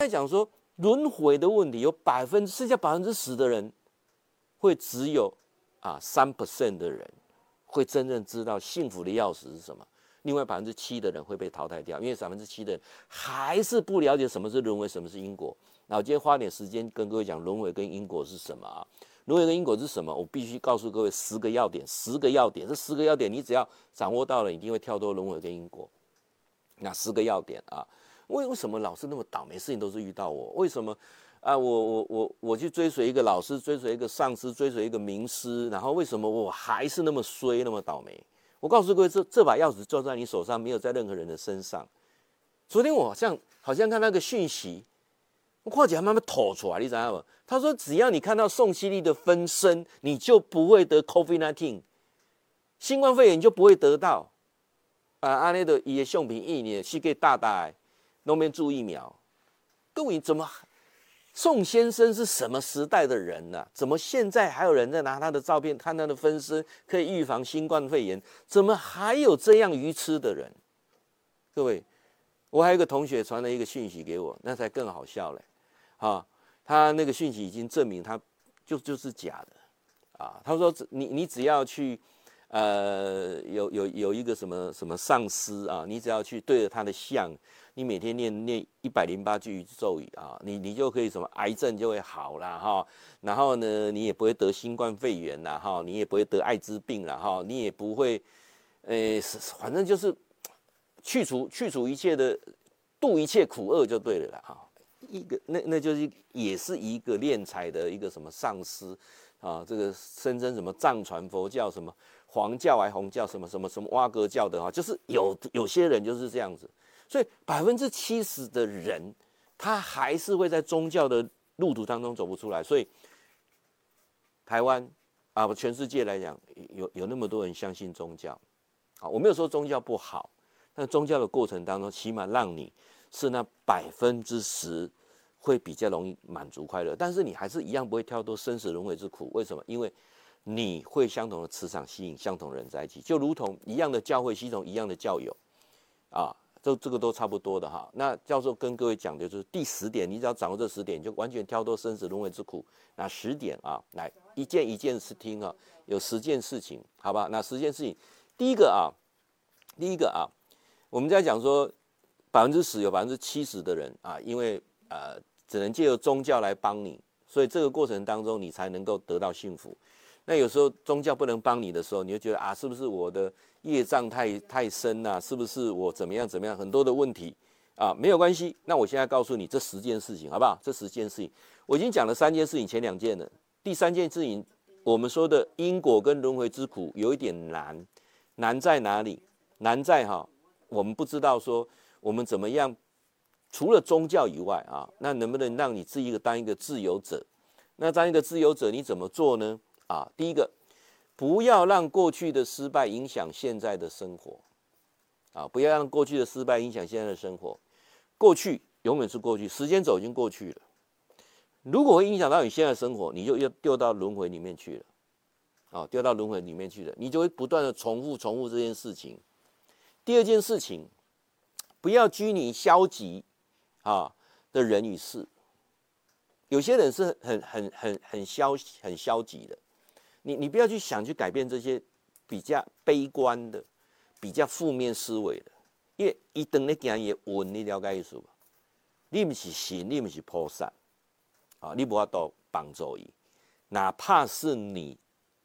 在讲说轮回的问题，有百分之剩下百分之十的人，会只有啊三 percent 的人会真正知道幸福的钥匙是什么。另外百分之七的人会被淘汰掉，因为百分之七的人还是不了解什么是轮回，什么是因果。那我今天花点时间跟各位讲轮回跟因果是什么啊？轮回跟因果是什么？我必须告诉各位十个要点，十个要点，这十个要点你只要掌握到了，一定会跳脱轮回跟因果。那十个要点啊，为为什么老是那么倒霉？事情都是遇到我，为什么啊？我我我我去追随一个老师，追随一个上司，追随一个名师，然后为什么我还是那么衰，那么倒霉？我告诉各位，这这把钥匙就在你手上，没有在任何人的身上。昨天我好像好像看那个讯息，我看起来慢慢吐出来，你知道吗？他说，只要你看到宋希棣的分身，你就不会得 COVID-19，新冠肺炎就不会得到。啊，安尼的伊的相片一年是给大大都没注意苗。各位怎么？宋先生是什么时代的人呢、怎么现在还有人在拿他的照片看他的分身可以预防新冠肺炎？怎么还有这样愚痴的人？各位，我还有个同学传了一个讯息给我，那才更好笑嘞！啊，他那个讯息已经证明他就就是假的啊。他说你你只要去呃有有有一个什么什么上师啊，你只要去对着他的像。你每天念念一百零八句咒语啊，你你就可以什么癌症就会好了哈，然后呢，你也不会得新冠肺炎了哈，你也不会得艾滋病了哈，你也不会，呃，反正就是去除去除一切的度一切苦厄就对了啦哈。一个那那就是也是一个敛财的一个什么上师啊，这个声称什么藏传佛教什么黄教还红教什么什么什么哇格教的哈，就是有有些人就是这样子。所以百分之七十的人，他还是会在宗教的路途当中走不出来。所以，台湾啊，全世界来讲，有有那么多人相信宗教，啊，我没有说宗教不好，但宗教的过程当中，起码让你是那百分之十会比较容易满足快乐。但是你还是一样不会跳脱生死轮回之苦。为什么？因为你会相同的磁场吸引相同的人在一起，就如同一样的教会系统，一样的教友，啊。这这个都差不多的哈。那教授跟各位讲的就是第十点，你只要掌握这十点，就完全跳脱生死轮回之苦。那十点啊，来一件一件事听啊，有十件事情，好吧？那十件事情，第一个啊，第一个啊，我们在讲说百分之十有百分之七十的人啊，因为呃只能借由宗教来帮你，所以这个过程当中你才能够得到幸福。那有时候宗教不能帮你的时候，你就觉得啊，是不是我的？业障太太深呐、是不是我怎么样怎么样？很多的问题啊，没有关系。那我现在告诉你这十件事情，好不好？这十件事情，我已经讲了三件事情，前两件了。第三件事情，我们说的因果跟轮回之苦有一点难，难在哪里？难在哈，我们不知道说我们怎么样，除了宗教以外啊，那能不能让你自己当一个自由者？那当一个自由者，你怎么做呢？啊，第一个。不要让过去的失败影响现在的生活，啊！不要让过去的失败影响现在的生活。过去永远是过去，时间轴已经过去了。如果会影响到你现在生活，你就又掉到轮回里面去了，啊，掉到轮回里面去了，你就会不断的重复重复这件事情。第二件事情，不要拘泥消极啊的人与事。有些人是很很很很消很消极的。你你不要去想去改变这些比较悲观的、比较负面思维的，因为一等你讲也稳，你了解意思吧？你不是神，你不是菩萨啊，你不要多帮助伊，哪怕是你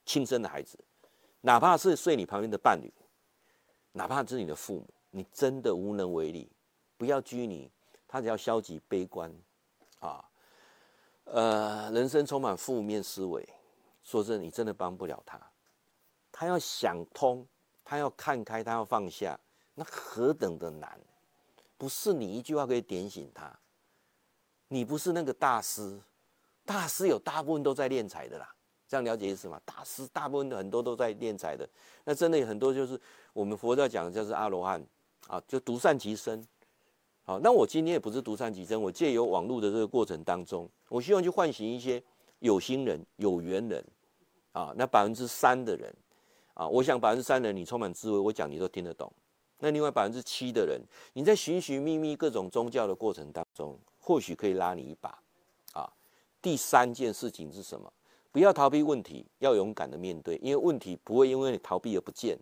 亲生的孩子，哪怕是睡你旁边的伴侣，哪怕是你的父母，你真的无能为力。不要拘泥，他只要消极悲观啊，呃，人生充满负面思维。说真的，你真的帮不了他。他要想通，他要看开，他要放下，那何等的难！不是你一句话可以点醒他。你不是那个大师，大师有大部分都在敛财的啦。这样了解意思吗？大师大部分很多都在敛财的。那真的有很多就是我们佛教讲的就是阿罗汉啊，就独善其身。好，那我今天也不是独善其身，我借由网络的这个过程当中，我希望去唤醒一些有心人、有缘人。啊，那百分之三的人，啊，我想百分之三的人你充满智慧，我讲你都听得懂。那另外百分之七的人，你在寻寻觅觅各种宗教的过程当中，或许可以拉你一把。啊，第三件事情是什么？不要逃避问题，要勇敢的面对，因为问题不会因为你逃避而不见，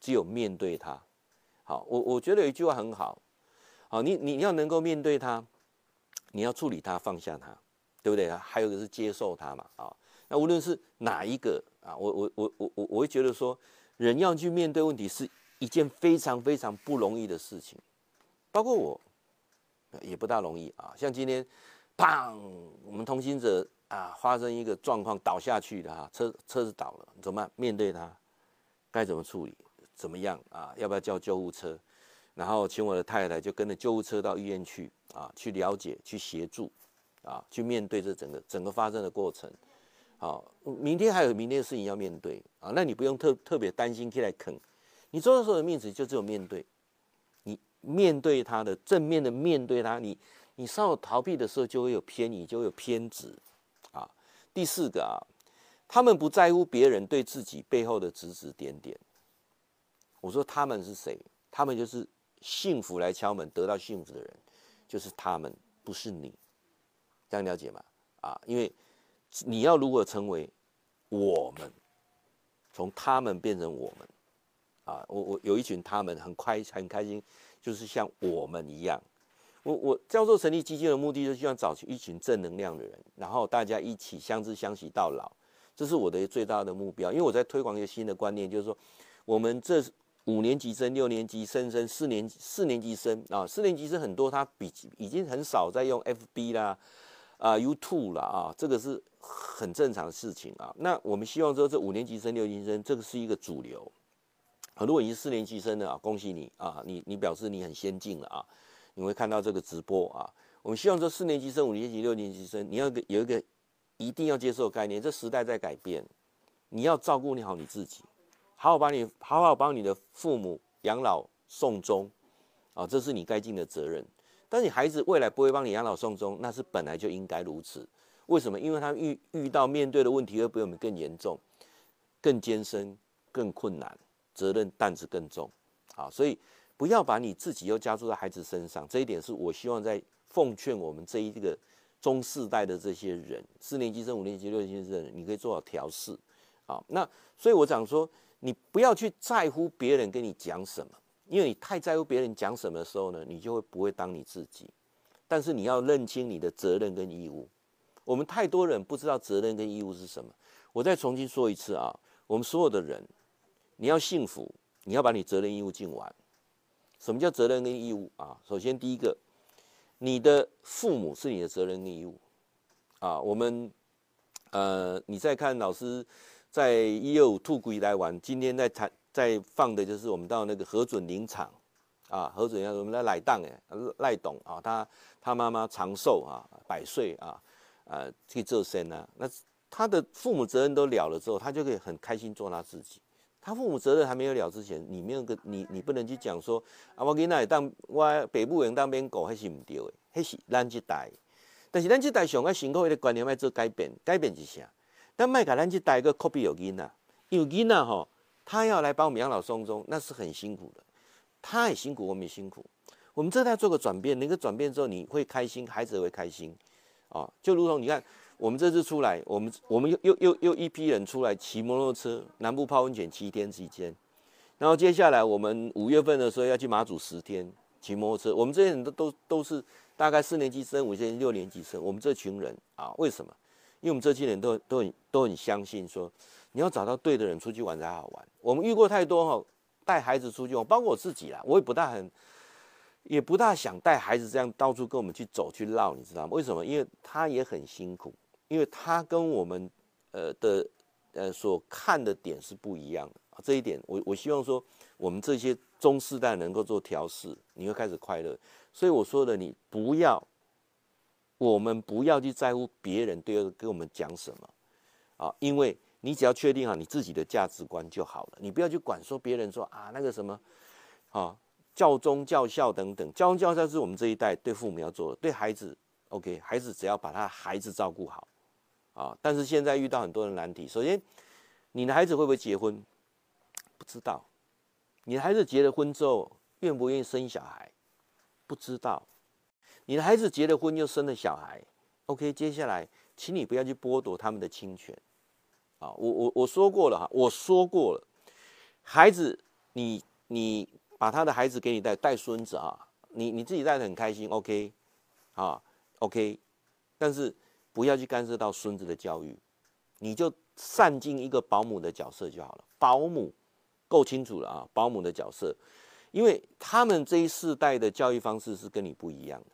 只有面对它。好，我我觉得有一句话很好，好，你你要能够面对它，你要处理它，放下它，对不对？还有一个是接受它嘛，啊，那无论是哪一个啊，我我我我我我会觉得说，人要去面对问题是。一件非常非常不容易的事情，包括我，也不大容易啊。像今天，砰，我们同行者啊，发生一个状况倒下去了哈，车车子倒了，怎么办？面对它，该怎么处理？怎么样啊？要不要叫救护车？然后请我的太太就跟着救护车到医院去啊，去了解，去协助啊，去面对这整个整个发生的过程。好，明天还有明天的事情要面对啊，那你不用特特别担心可以来啃。你做的时候的面子就只有面对，你面对他的正面的面对他，你你稍有逃避的时候就会有偏移，就会有偏执啊。第四个啊，他们不在乎别人对自己背后的指指点点。我说他们是谁？他们就是幸福来敲门得到幸福的人，就是他们，不是你。这样了解吗？啊，因为你要如何成为我们，从他们变成我们。啊，我我有一群他们很快很开心，就是像我们一样。我我教授成立基金的目的，就是希望找一群正能量的人，然后大家一起相知相惜到老，这是我的最大的目标。因为我在推广一个新的观念，就是说，我们这五年级生、六年级生、生四年级四年级生啊，四年级生很多，他比已经很少在用 FB 啦，啊 YouTube 啦啊，这个是很正常的事情啊。那我们希望说，这五年级生、六年级生，这个是一个主流。啊，如果你是四年级生了啊，恭喜你啊，你你表示你很先进了啊，你会看到这个直播啊。我们希望说四年级生、五年级、六年级生，你要有一个一定要接受的概念，这时代在改变，你要照顾你好你自己，好好把你好好帮你的父母养老送终啊，这是你该尽的责任。但你孩子未来不会帮你养老送终，那是本来就应该如此。为什么？因为他遇遇到面对的问题会比我们更严重、更艰深、更困难。责任担子更重，啊，所以不要把你自己又加注在孩子身上，这一点是我希望在奉劝我们这一个中世代的这些人，四年级生、五年级、六年级生，你可以做好调试，啊，那所以我讲说，你不要去在乎别人跟你讲什么，因为你太在乎别人讲什么的时候呢，你就会不会当你自己，但是你要认清你的责任跟义务，我们太多人不知道责任跟义务是什么，我再重新说一次啊，我们所有的人。你要幸福，你要把你责任义务尽完。什么叫责任跟义务啊？首先，第一个，你的父母是你的责任跟义务啊。我们呃，你再看老师在一二五兔谷来玩，今天在谈在放的就是我们到那个核准林场啊，核准要我们的赖当哎赖董啊，他他妈妈长寿啊，百岁啊，呃，去做生啊，那他的父母责任都了了之后，他就可以很开心做他自己。他父母责任还没有了之前，你没有个你，你不能去讲说啊，我囡仔当我北部人当边狗还是唔对的，还是咱这代。但是咱这代上个辛苦的观念要做改变，改变一下。但麦卡咱这代个 copy 有囡仔，有囡仔吼，他要来帮我们养老送终，那是很辛苦的。他也辛苦，我们也辛苦。我们这代做个转变，那个转变之后你会开心，孩子也会开心啊。就如同你看。我们这次出来，我们我们又又又又一批人出来骑摩托车，南部泡温泉七天期间，然后接下来我们五月份的时候要去马祖十天骑摩托车。我们这些人都都都是大概四年级生、五年级、六年级生。我们这群人啊，为什么？因为我们这些人都都很都很相信说，你要找到对的人出去玩才好玩。我们遇过太多哈，带孩子出去玩，包括我自己啦，我也不大很，也不大想带孩子这样到处跟我们去走去绕，你知道吗？为什么？因为他也很辛苦。因为他跟我们，呃的，呃所看的点是不一样的，这一点我我希望说，我们这些中世代能够做调试，你会开始快乐。所以我说的，你不要，我们不要去在乎别人对跟我们讲什么啊，因为你只要确定好你自己的价值观就好了，你不要去管说别人说啊那个什么，啊教忠教孝等等，教忠教孝是我们这一代对父母要做的，对孩子，OK，孩子只要把他孩子照顾好。啊！但是现在遇到很多的难题。首先，你的孩子会不会结婚？不知道。你的孩子结了婚之后，愿不愿意生小孩，不知道。你的孩子结了婚又生了小孩，OK，接下来，请你不要去剥夺他们的亲权。啊，我我我说过了哈，我说过了，孩子，你你把他的孩子给你带带孙子啊，你你自己带的很开心，OK，啊，OK，但是不要去干涉到孙子的教育，你就善尽一个保姆的角色就好了。保姆够清楚了啊，保姆的角色，因为他们这一世代的教育方式是跟你不一样的，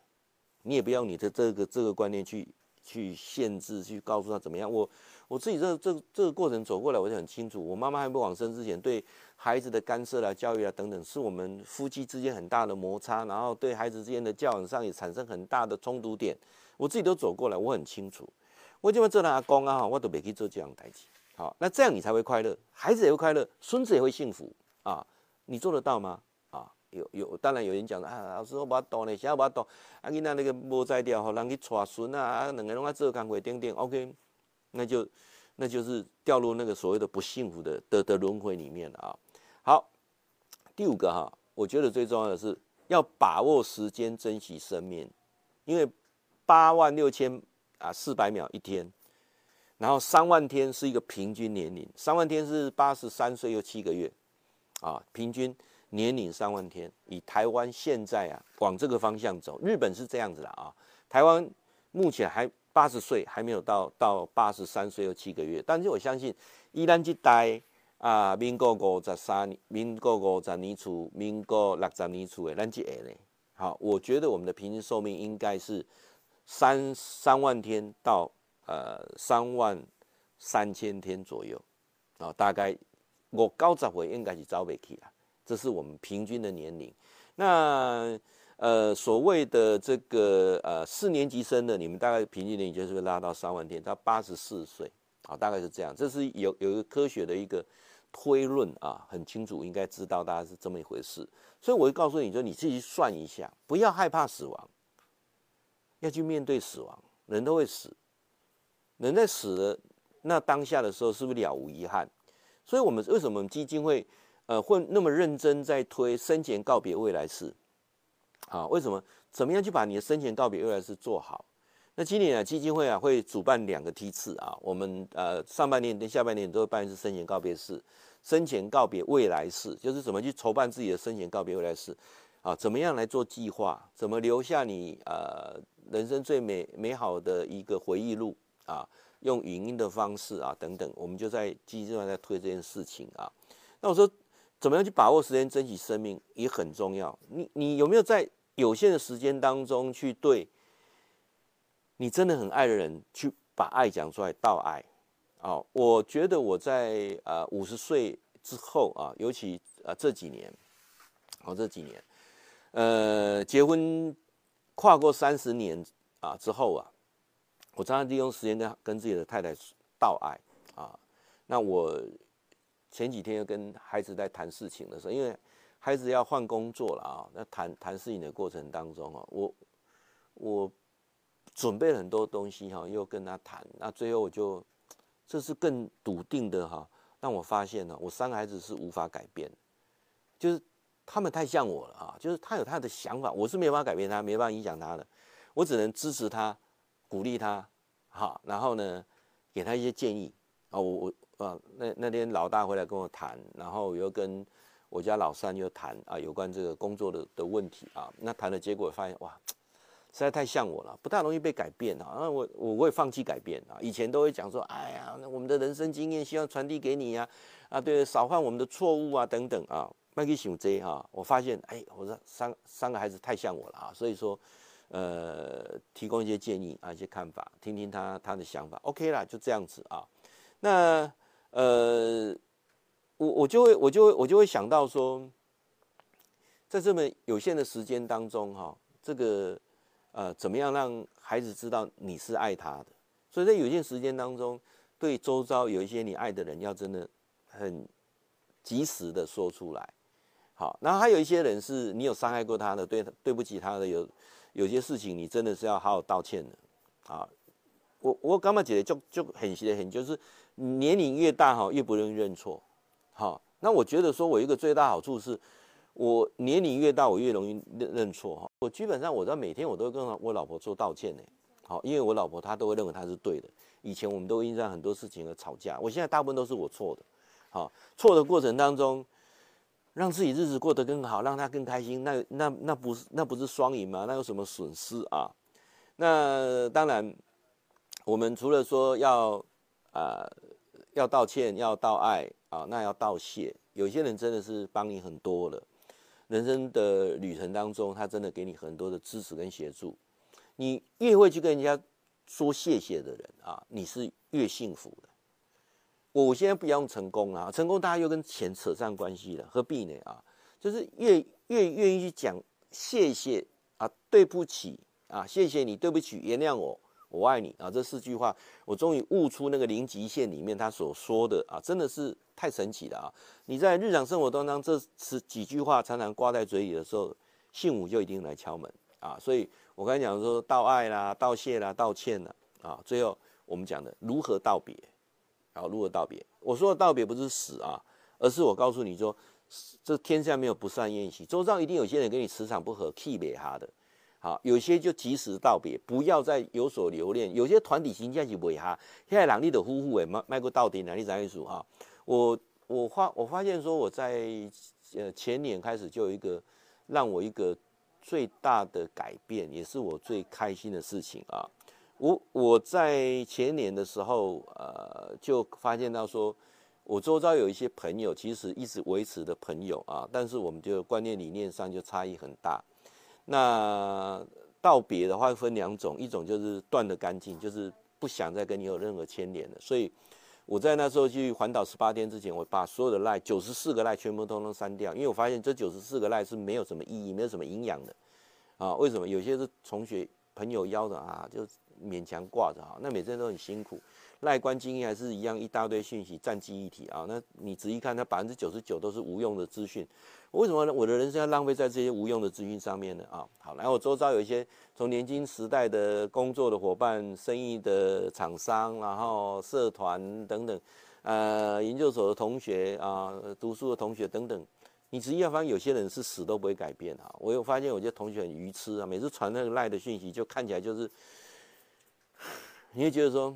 你也不要你的这个这个观念去去限制，去告诉他怎么样。我。我自己这这这个过程走过来，我就很清楚。我妈妈还没往生之前，对孩子的干涉啊、教育啊等等，是我们夫妻之间很大的摩擦，然后对孩子之间的教养上也产生很大的冲突点。我自己都走过来，我很清楚。我就么做他阿公啊，我都没去做这样代志。好，那这样你才会快乐，孩子也会快乐，孙子也会幸福啊。你做得到吗？啊，有有，当然有人讲啊，老师我把懂呢，想要把懂，啊，你那那个无在掉，好，让去带孙啊，啊，两个人啊做工会点点，OK。那就，那就是掉入那个所谓的不幸福的的的轮回里面了啊。好，第五个哈，我觉得最重要的是要把握时间，珍惜生命，因为八万六千啊四百秒一天，然后三万天是一个平均年龄，三万天是八十三岁又七个月啊，平均年龄三万天。以台湾现在啊往这个方向走，日本是这样子的啊，台湾目前还。八十岁还没有到到八十三岁又七个月，但是我相信，依然这代啊，民国五十三年，民国五十年初，民国六十年出的，咱这呢，好，我觉得我们的平均寿命应该是三三万天到呃三万三千天左右，啊，大概我九十岁应该是走不去了，这是我们平均的年龄，那。呃，所谓的这个呃四年级生的，你们大概平均年龄就是会拉到三万天，到八十四岁，啊，大概是这样。这是有有一个科学的一个推论啊，很清楚，应该知道大概是这么一回事。所以我会告诉你说你自己算一下，不要害怕死亡，要去面对死亡，人都会死，人在死了那当下的时候，是不是了无遗憾？所以我们为什么基金会呃会那么认真在推生前告别未来式？啊，为什么？怎么样去把你的生前告别未来式做好？那今年啊，基金会啊会主办两个梯次啊，我们呃上半年跟下半年都会办一次生前告别式，生前告别未来式，就是怎么去筹办自己的生前告别未来式，啊，怎么样来做计划？怎么留下你呃人生最美美好的一个回忆录啊？用语音的方式啊等等，我们就在基金会在推这件事情啊。那我说，怎么样去把握时间，珍惜生命也很重要。你你有没有在？有限的时间当中，去对你真的很爱的人，去把爱讲出来，道爱。啊，我觉得我在呃五十岁之后啊，尤其呃这几年，好这几年，呃结婚跨过三十年啊之后啊，我常常利用时间跟跟自己的太太道爱啊。那我前几天又跟孩子在谈事情的时候，因为。孩子要换工作了啊！那谈谈事情的过程当中啊，我我准备了很多东西哈，又跟他谈，那最后我就这是更笃定的哈，让我发现呢，我三个孩子是无法改变，就是他们太像我了啊，就是他有他的想法，我是没办法改变他，没办法影响他的，我只能支持他，鼓励他，好，然后呢，给他一些建议啊，我我啊，那那天老大回来跟我谈，然后又跟。我家老三又谈啊，有关这个工作的的问题啊，那谈的结果发现哇，实在太像我了，不太容易被改变啊。那我我会放弃改变啊。以前都会讲说，哎呀，那我们的人生经验希望传递给你呀，啊，对，少犯我们的错误啊，等等啊。麦克熊 J 哈，我发现哎，我说三三个孩子太像我了啊，所以说，呃，提供一些建议啊，一些看法，听听他他的想法，OK 啦，就这样子啊。那呃。我我就会我就会我就会想到说，在这么有限的时间当中，哈，这个呃，怎么样让孩子知道你是爱他的？所以在有限时间当中，对周遭有一些你爱的人，要真的很及时的说出来。好，然后还有一些人是你有伤害过他的，对对不起他的，有有些事情你真的是要好好道歉的。啊，我我刚刚觉得就就很很就是年龄越大哈，越不容易认错。好，那我觉得说，我一个最大好处是，我年龄越大，我越容易认认错哈。我基本上我在每天我都跟我老婆做道歉呢。好，因为我老婆她都会认为她是对的。以前我们都因为很多事情而吵架，我现在大部分都是我错的。好，错的过程当中，让自己日子过得更好，让她更开心，那那那不是那不是双赢吗？那有什么损失啊？那当然，我们除了说要啊、要道歉，要道爱啊，那要道谢。有些人真的是帮你很多了，人生的旅程当中，他真的给你很多的支持跟协助。你越会去跟人家说谢谢的人啊，你是越幸福的。我现在不要用成功啊，成功大家又跟钱扯上关系了，何必呢啊？就是越越愿意去讲谢谢啊，对不起啊，谢谢你，对不起，原谅我，我爱你啊，这四句话，我终于悟出那个零极限里面他所说的啊，真的是太神奇了啊！你在日常生活当中，这十几句话常常挂在嘴里的时候，幸福就一定来敲门啊，所以。我刚才讲说道爱啦、道谢啦、道歉啦，啊，最后我们讲的如何道别，啊，如何道别？我说的道别不是死啊，而是我告诉你说，这天下没有不散宴席，周遭一定有些人跟你磁场不合，气别哈的，好，有些就及时道别，不要再有所留恋。有些团体形象是不哈，现在两地的夫妇诶，迈迈过到底，哪里在艺术哈？我我发我发现说我在呃前年开始就有一个让我一个。最大的改变，也是我最开心的事情啊！我我在前年的时候，呃，就发现到说，我周遭有一些朋友，其实一直维持的朋友啊，但是我们就观念理念上就差异很大。那道别的话分两种，一种就是断得干净，就是不想再跟你有任何牵连了。所以我在那时候去环岛十八天之前，我把所有的赖九十四个赖全部通通删掉，因为我发现这九十四个赖是没有什么意义，没有什么营养的。啊，为什么有些是同学朋友邀的啊，就勉强挂着哈？那每天都很辛苦，赖官经验还是一样一大堆讯息占记忆体啊。那你仔细看，它百分之九十九都是无用的资讯。为什么呢？我的人生要浪费在这些无用的资讯上面呢？啊，好，然后我周遭有一些从年轻时代的工作的伙伴、生意的厂商，然后社团等等，呃，研究所的同学啊，读书的同学等等。你仔细发现，有些人是死都不会改变啊！我有发现，有些同学很愚痴啊，每次传那个赖的讯息，就看起来就是，你会觉得说，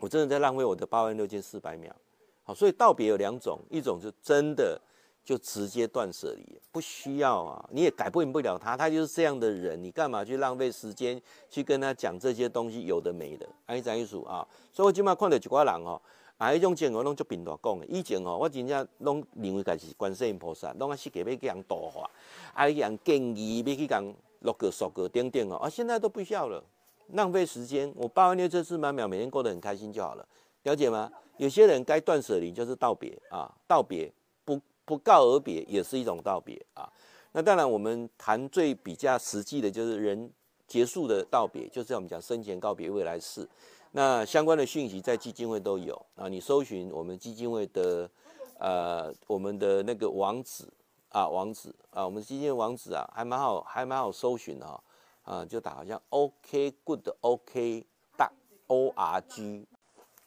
我真的在浪费我的八万六千四百秒。好，所以道别有两种，一种就真的就直接断舍离，不需要啊，你也改变不了他，他就是这样的人，你干嘛去浪费时间去跟他讲这些东西？有的没的，安怎意思啊？所以我今麦看到一挂人哦。啊，迄种情况拢足频大讲的。以前吼，我真正拢认为家是观世音菩萨，拢啊设计要去人度化，啊去人建议，要去人落个数个等等哦。啊，现在都不需要了，浪费时间。我八万六千四百秒，每天过得很开心就好了，了解吗？有些人该断舍离就是道别啊，道别不不告而别也是一种道别啊。那当然，我们谈最比较实际的就是人结束的道别，就是我们讲生前告别，未来世。那相关的讯息在基金会都有啊，你搜寻我们基金会的，呃，我们的那个网址啊，网址啊，我们基金会网址啊，还蛮好，还蛮好搜寻的哈，啊，就打好像 OK Good OK 大 O R G，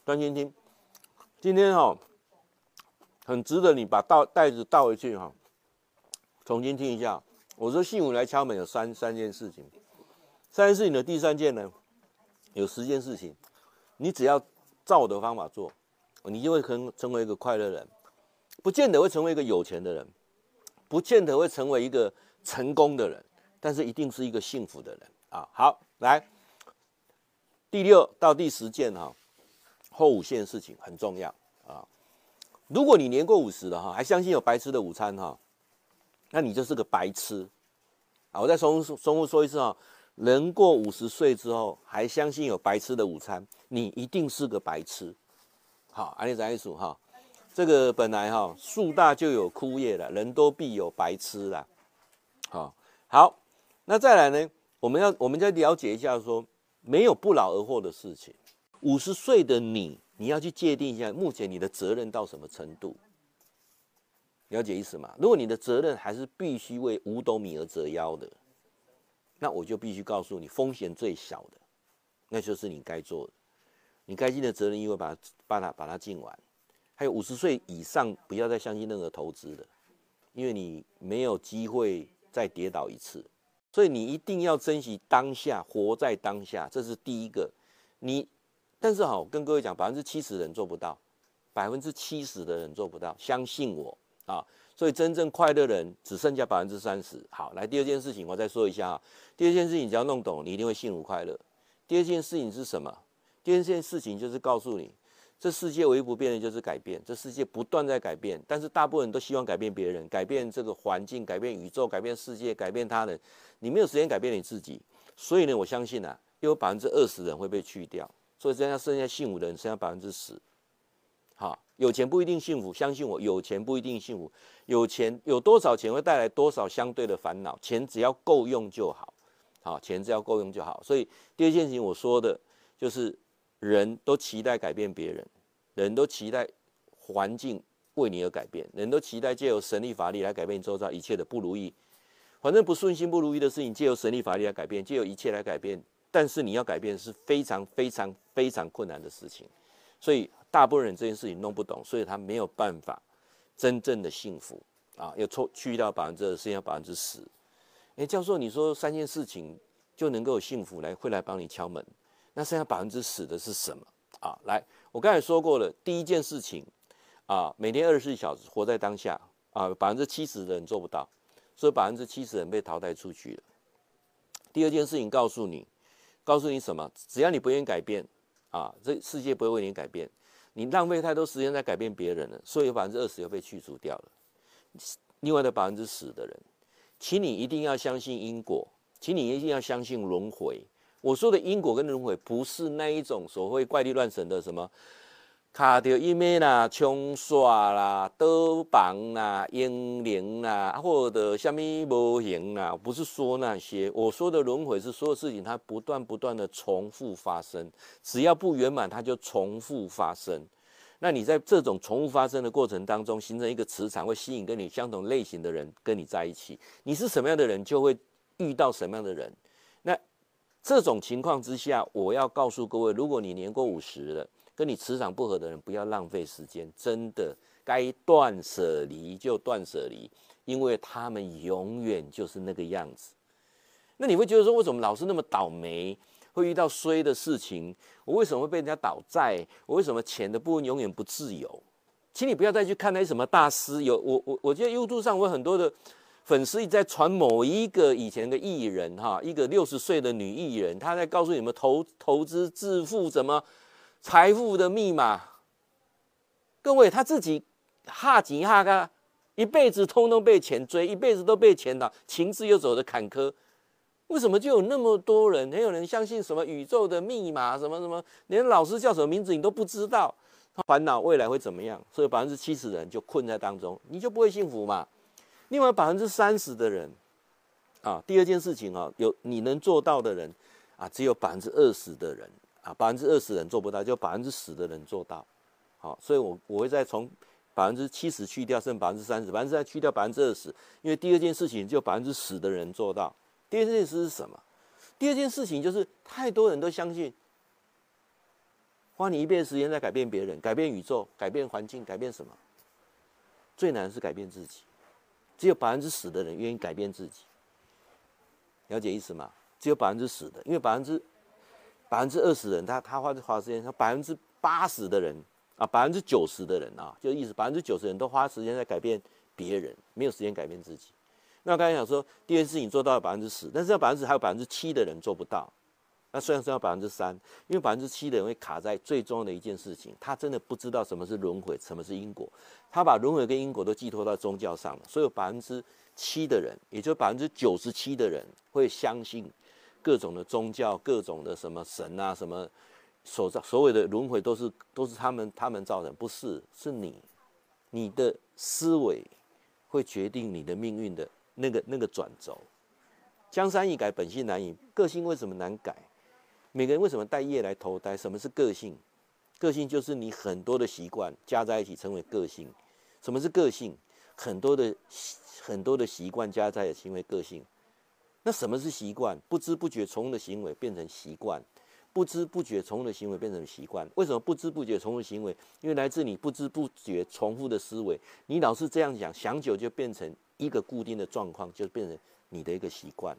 专心听，今天哈，很值得你把倒袋子倒回去哈，重新听一下。我说幸福来敲门有三三件事情，三件事情的第三件呢，有十件事情。你只要照我的方法做，你就会成成为一个快乐人，不见得会成为一个有钱的人，不见得会成为一个成功的人，但是一定是一个幸福的人啊！好，来第六到第十件哈，后五件事情很重要啊！如果你年过五十了哈，还相信有白吃的午餐哈，那你就是个白痴啊！我再重重复说一次啊！人过五十岁之后还相信有白吃的午餐，你一定是个白痴。好，安利再一数哈，这个本来哈树大就有枯叶了，人多必有白痴啦。好，好，那再来呢？我们要我们再了解一下说，没有不劳而获的事情。五十岁的你，你要去界定一下，目前你的责任到什么程度？了解意思吗？如果你的责任还是必须为五斗米而折腰的。那我就必须告诉你，风险最小的，那就是你该做的，你该尽的责任，因为把它把它把它尽完。还有五十岁以上，不要再相信任何投资的，因为你没有机会再跌倒一次，所以你一定要珍惜当下，活在当下，这是第一个。你，但是好，跟各位讲，百分之七十的人做不到，百分之七十的人做不到，相信我啊。所以真正快乐的人只剩下百分之三十。好，来第二件事情，我再说一下啊。第二件事情只要弄懂，你一定会幸福快乐。第二件事情是什么？第二件事情就是告诉你。这世界唯一不变的就是改变，这世界不断在改变，但是大部分人都希望改变别人，改变这个环境，改变宇宙，改变世界，改变他人。你没有时间改变你自己，所以呢，我相信啊，有百分之二十人会被去掉，所以剩下剩下幸福的人剩下百分之十。好，有钱不一定幸福，相信我，有钱不一定幸福，有钱有多少钱会带来多少相对的烦恼，钱只要够用就好，好，钱只要够用就好。所以第二件事情我说的就是。人都期待改变别人，人都期待环境为你而改变，人都期待借由神力法力来改变周遭一切的不如意。反正不顺心不如意的事情，借由神力法力来改变，借由一切来改变。但是你要改变是非常非常非常困难的事情，所以大部分人这件事情弄不懂，所以他没有办法真正的幸福啊，要抽去掉百分之二，剩下百分之十。哎，教授，你说三件事情就能够有幸福来会来帮你敲门？那剩下百分之十的是什么啊？来，我刚才说过了，第一件事情啊，每天二十四小时活在当下啊，百分之七十的人做不到，所以百分之七十人被淘汰出去了。第二件事情告诉你，告诉你什么？只要你不愿意改变啊，这世界不会为你改变。你浪费太多时间在改变别人了，所以有百分之二十又被去除掉了。另外的百分之十的人，请你一定要相信因果，请你一定要相信轮回。我说的因果跟轮回，不是那一种所谓怪力乱神的什么卡掉一面啦、冲刷啦、德榜啦、英灵啦，或者虾米模型啦，不是说那些。我说的轮回是所有事情它不断不断的重复发生，只要不圆满，它就重复发生。那你在这种重复发生的过程当中，形成一个磁场，会吸引跟你相同类型的人跟你在一起。你是什么样的人，就会遇到什么样的人。这种情况之下，我要告诉各位，如果你年过五十了，跟你磁场不合的人，不要浪费时间，真的该断舍离就断舍离，因为他们永远就是那个样子。那你会觉得说，为什么老是那么倒霉，会遇到衰的事情？我为什么会被人家倒债？我为什么钱的部分永远不自由？请你不要再去看那些什么大师，有我我我觉得 YouTube 上我有很多的。粉丝一直在传某一个以前的艺人哈，一个六十岁的女艺人，她在告诉你们投投资致富怎么财富的密码。各位，她自己哈吉哈嘎，一辈子通通被钱追，一辈子都被钱倒，情字又走的坎坷。为什么就有那么多人，没有人相信什么宇宙的密码，什么什么，连老师叫什么名字你都不知道，烦恼未来会怎么样？所以百分之七十的人就困在当中，你就不会幸福嘛？另外百分之三十的人，啊，第二件事情啊，有你能做到的人，啊，只有百分之二十的人，啊，百分之二十人做不到，就百分之十的人做到，好，所以我我会再从百分之七十去掉，剩百分之三十，百分之三去掉百分之二十，因为第二件事情就百分之十的人做到。第二件事是什么？第二件事情就是太多人都相信，花你一辈子时间在改变别人、改变宇宙、改变环境、改变什么？最难是改变自己。只有百分之十的人愿意改变自己，了解意思吗？只有百分之十的，因为百分之百分之二十人他，他他花花时间，他百分之八十的人啊，百分之九十的人啊，就意思百分之九十人都花时间在改变别人，没有时间改变自己。那我刚才讲说，第二件事情做到了百分之十，但是要百分之还有百分之七的人做不到。那虽然是要百分之三，因为百分之七的人会卡在最重要的一件事情，他真的不知道什么是轮回，什么是因果，他把轮回跟因果都寄托到宗教上了。所以百分之七的人，也就百分之九十七的人会相信各种的宗教、各种的什么神啊、什么所造所谓的轮回都是都是他们他们造成，不是，是你你的思维会决定你的命运的那个那个转轴。江山易改，本性难移，个性为什么难改？每个人为什么带业来投胎？什么是个性？个性就是你很多的习惯加在一起成为个性。什么是个性？很多的很多的习惯加在一起成为个性。那什么是习惯？不知不觉从的行为变成习惯，不知不觉从的行为变成习惯。为什么不知不觉从的行为？因为来自你不知不觉重复的思维。你老是这样想，想久就变成一个固定的状况，就变成你的一个习惯。